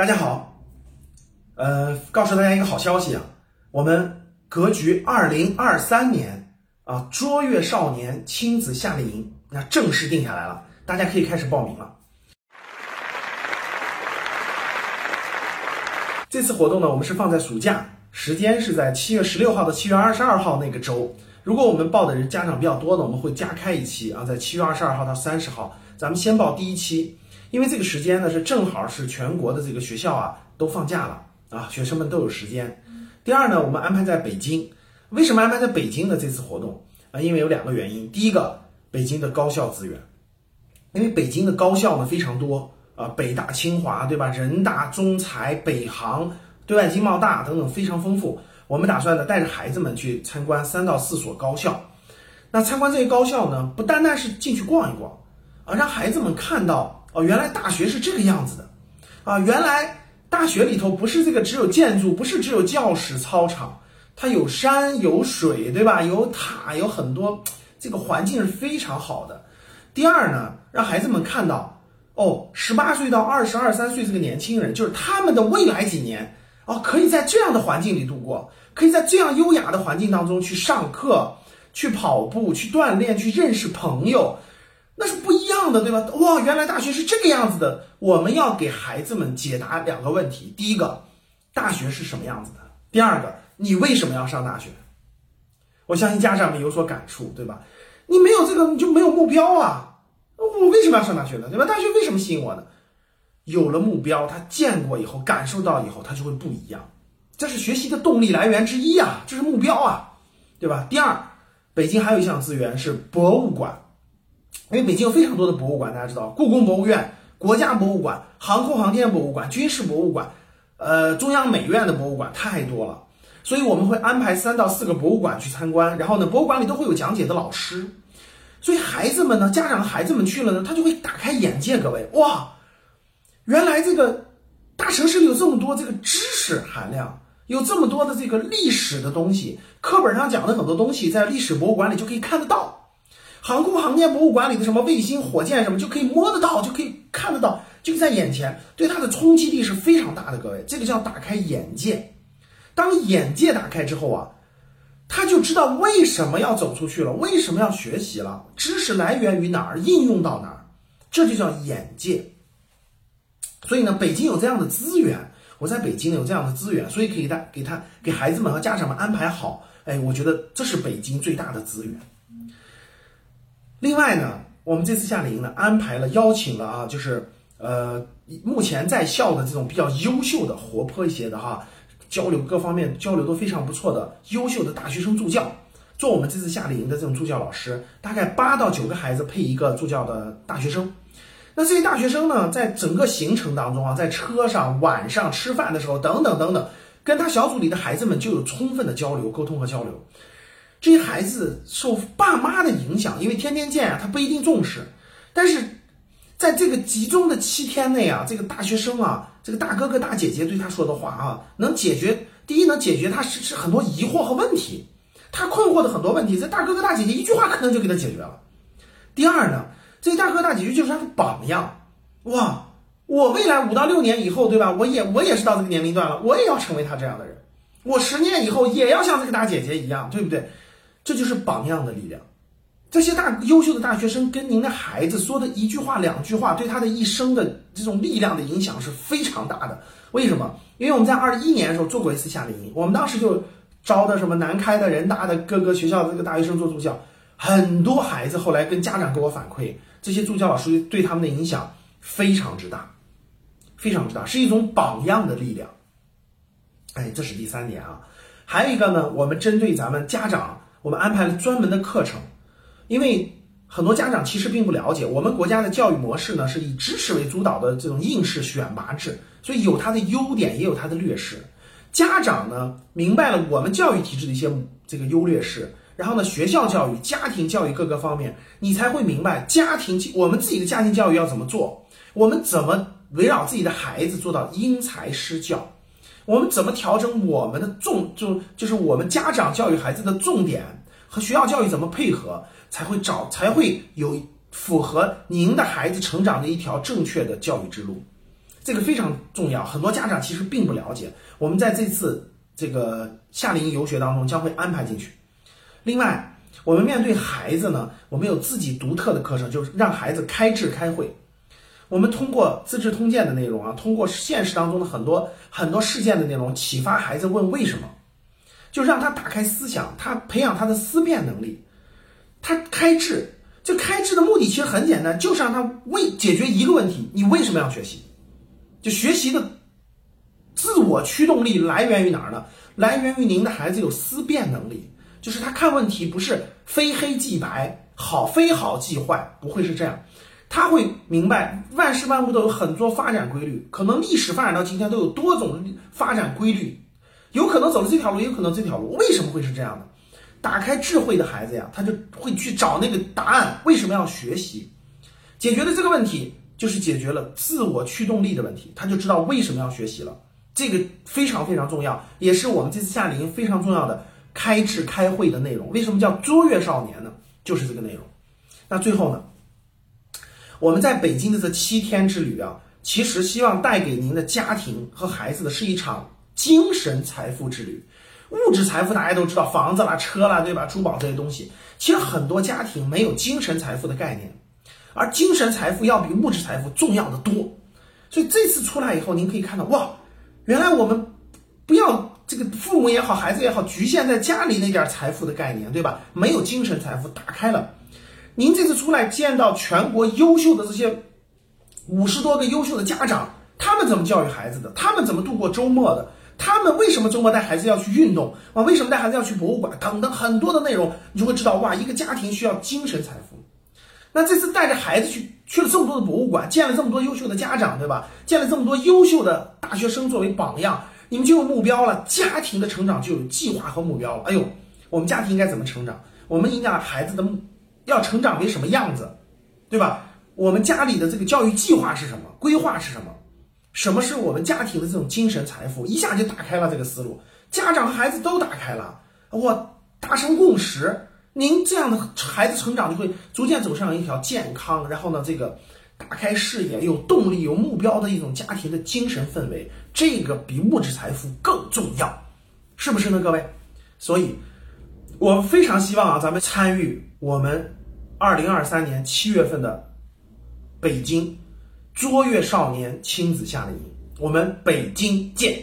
大家好，呃，告诉大家一个好消息啊，我们格局二零二三年啊卓越少年亲子夏令营那正式定下来了，大家可以开始报名了。这次活动呢，我们是放在暑假，时间是在七月十六号到七月二十二号那个周。如果我们报的人家长比较多呢，我们会加开一期啊，在七月二十二号到三十号，咱们先报第一期。因为这个时间呢是正好是全国的这个学校啊都放假了啊，学生们都有时间。第二呢，我们安排在北京。为什么安排在北京的这次活动啊？因为有两个原因。第一个，北京的高校资源，因为北京的高校呢非常多啊，北大、清华，对吧？人大、中财、北航、对外经贸大等等非常丰富。我们打算呢带着孩子们去参观三到四所高校。那参观这些高校呢，不单单是进去逛一逛啊，让孩子们看到。哦，原来大学是这个样子的，啊，原来大学里头不是这个只有建筑，不是只有教室、操场，它有山有水，对吧？有塔，有很多，这个环境是非常好的。第二呢，让孩子们看到，哦，十八岁到二十二三岁这个年轻人，就是他们的未来几年，哦，可以在这样的环境里度过，可以在这样优雅的环境当中去上课、去跑步、去锻炼、去认识朋友。那是不一样的，对吧？哇，原来大学是这个样子的。我们要给孩子们解答两个问题：第一个，大学是什么样子的？第二个，你为什么要上大学？我相信家长们有所感触，对吧？你没有这个，你就没有目标啊！我为什么要上大学呢？对吧？大学为什么吸引我呢？有了目标，他见过以后，感受到以后，他就会不一样。这是学习的动力来源之一啊！这是目标啊，对吧？第二，北京还有一项资源是博物馆。因为北京有非常多的博物馆，大家知道，故宫博物院、国家博物馆、航空航天博物馆、军事博物馆，呃，中央美院的博物馆太多了，所以我们会安排三到四个博物馆去参观，然后呢，博物馆里都会有讲解的老师，所以孩子们呢，家长孩子们去了呢，他就会打开眼界，各位，哇，原来这个大城市里有这么多这个知识含量，有这么多的这个历史的东西，课本上讲的很多东西，在历史博物馆里就可以看得到。航空航天博物馆里的什么卫星、火箭什么就可以摸得到，就可以看得到，就在眼前，对它的冲击力是非常大的。各位，这个叫打开眼界。当眼界打开之后啊，他就知道为什么要走出去了，为什么要学习了，知识来源于哪儿，应用到哪儿，这就叫眼界。所以呢，北京有这样的资源，我在北京有这样的资源，所以可以他给他给孩子们和家长们安排好。哎，我觉得这是北京最大的资源。另外呢，我们这次夏令营呢安排了邀请了啊，就是呃目前在校的这种比较优秀的、活泼一些的哈，交流各方面交流都非常不错的优秀的大学生助教，做我们这次夏令营的这种助教老师，大概八到九个孩子配一个助教的大学生。那这些大学生呢，在整个行程当中啊，在车上、晚上吃饭的时候等等等等，跟他小组里的孩子们就有充分的交流、沟通和交流。这些孩子受爸妈的影响，因为天天见啊，他不一定重视。但是，在这个集中的七天内啊，这个大学生啊，这个大哥哥大姐姐对他说的话啊，能解决第一，能解决他是是很多疑惑和问题，他困惑的很多问题，这大哥哥大姐姐一句话可能就给他解决了。第二呢，这大哥大姐姐就是他的榜样，哇，我未来五到六年以后，对吧？我也我也是到这个年龄段了，我也要成为他这样的人，我十年以后也要像这个大姐姐一样，对不对？这就是榜样的力量。这些大优秀的大学生跟您的孩子说的一句话、两句话，对他的一生的这种力量的影响是非常大的。为什么？因为我们在二一年的时候做过一次夏令营，我们当时就招的什么南开的、人大的各个学校的这个大学生做助教，很多孩子后来跟家长给我反馈，这些助教老师对他们的影响非常之大，非常之大，是一种榜样的力量。哎，这是第三点啊。还有一个呢，我们针对咱们家长。我们安排了专门的课程，因为很多家长其实并不了解我们国家的教育模式呢，是以知识为主导的这种应试选拔制，所以有它的优点，也有它的劣势。家长呢明白了我们教育体制的一些这个优劣势，然后呢学校教育、家庭教育各个方面，你才会明白家庭我们自己的家庭教育要怎么做，我们怎么围绕自己的孩子做到因材施教。我们怎么调整我们的重就就是我们家长教育孩子的重点和学校教育怎么配合，才会找才会有符合您的孩子成长的一条正确的教育之路。这个非常重要，很多家长其实并不了解。我们在这次这个夏令营游学当中将会安排进去。另外，我们面对孩子呢，我们有自己独特的课程，就是让孩子开智开会。我们通过《资治通鉴》的内容啊，通过现实当中的很多很多事件的内容，启发孩子问为什么，就让他打开思想，他培养他的思辨能力，他开智。就开智的目的其实很简单，就是让他为解决一个问题：你为什么要学习？就学习的自我驱动力来源于哪儿呢？来源于您的孩子有思辨能力，就是他看问题不是非黑即白，好非好即坏，不会是这样。他会明白万事万物都有很多发展规律，可能历史发展到今天都有多种发展规律，有可能走了这条路，有可能这条路为什么会是这样的？打开智慧的孩子呀，他就会去找那个答案。为什么要学习？解决了这个问题，就是解决了自我驱动力的问题。他就知道为什么要学习了。这个非常非常重要，也是我们这次夏令营非常重要的开智开会的内容。为什么叫卓越少年呢？就是这个内容。那最后呢，我们在北京的这七天之旅啊，其实希望带给您的家庭和孩子的是一场精神财富之旅。物质财富大家都知道，房子啦、车啦，对吧？珠宝这些东西，其实很多家庭没有精神财富的概念，而精神财富要比物质财富重要的多。所以这次出来以后，您可以看到，哇，原来我们不要这个父母也好，孩子也好，局限在家里那点财富的概念，对吧？没有精神财富，打开了。您这次出来见到全国优秀的这些五十多个优秀的家长，他们怎么教育孩子的？他们怎么度过周末的？他们为什么周末带孩子要去运动啊？为什么带孩子要去博物馆？等等很多的内容，你就会知道哇，一个家庭需要精神财富。那这次带着孩子去去了这么多的博物馆，见了这么多优秀的家长，对吧？见了这么多优秀的大学生作为榜样，你们就有目标了，家庭的成长就有计划和目标了。哎呦，我们家庭应该怎么成长？我们应该孩子的要成长为什么样子，对吧？我们家里的这个教育计划是什么？规划是什么？什么是我们家庭的这种精神财富？一下就打开了这个思路，家长和孩子都打开了，我达成共识。您这样的孩子成长就会逐渐走上一条健康，然后呢，这个打开视野、有动力、有目标的一种家庭的精神氛围，这个比物质财富更重要，是不是呢，各位？所以，我非常希望啊，咱们参与我们二零二三年七月份的北京。卓越少年亲子夏令营，我们北京见。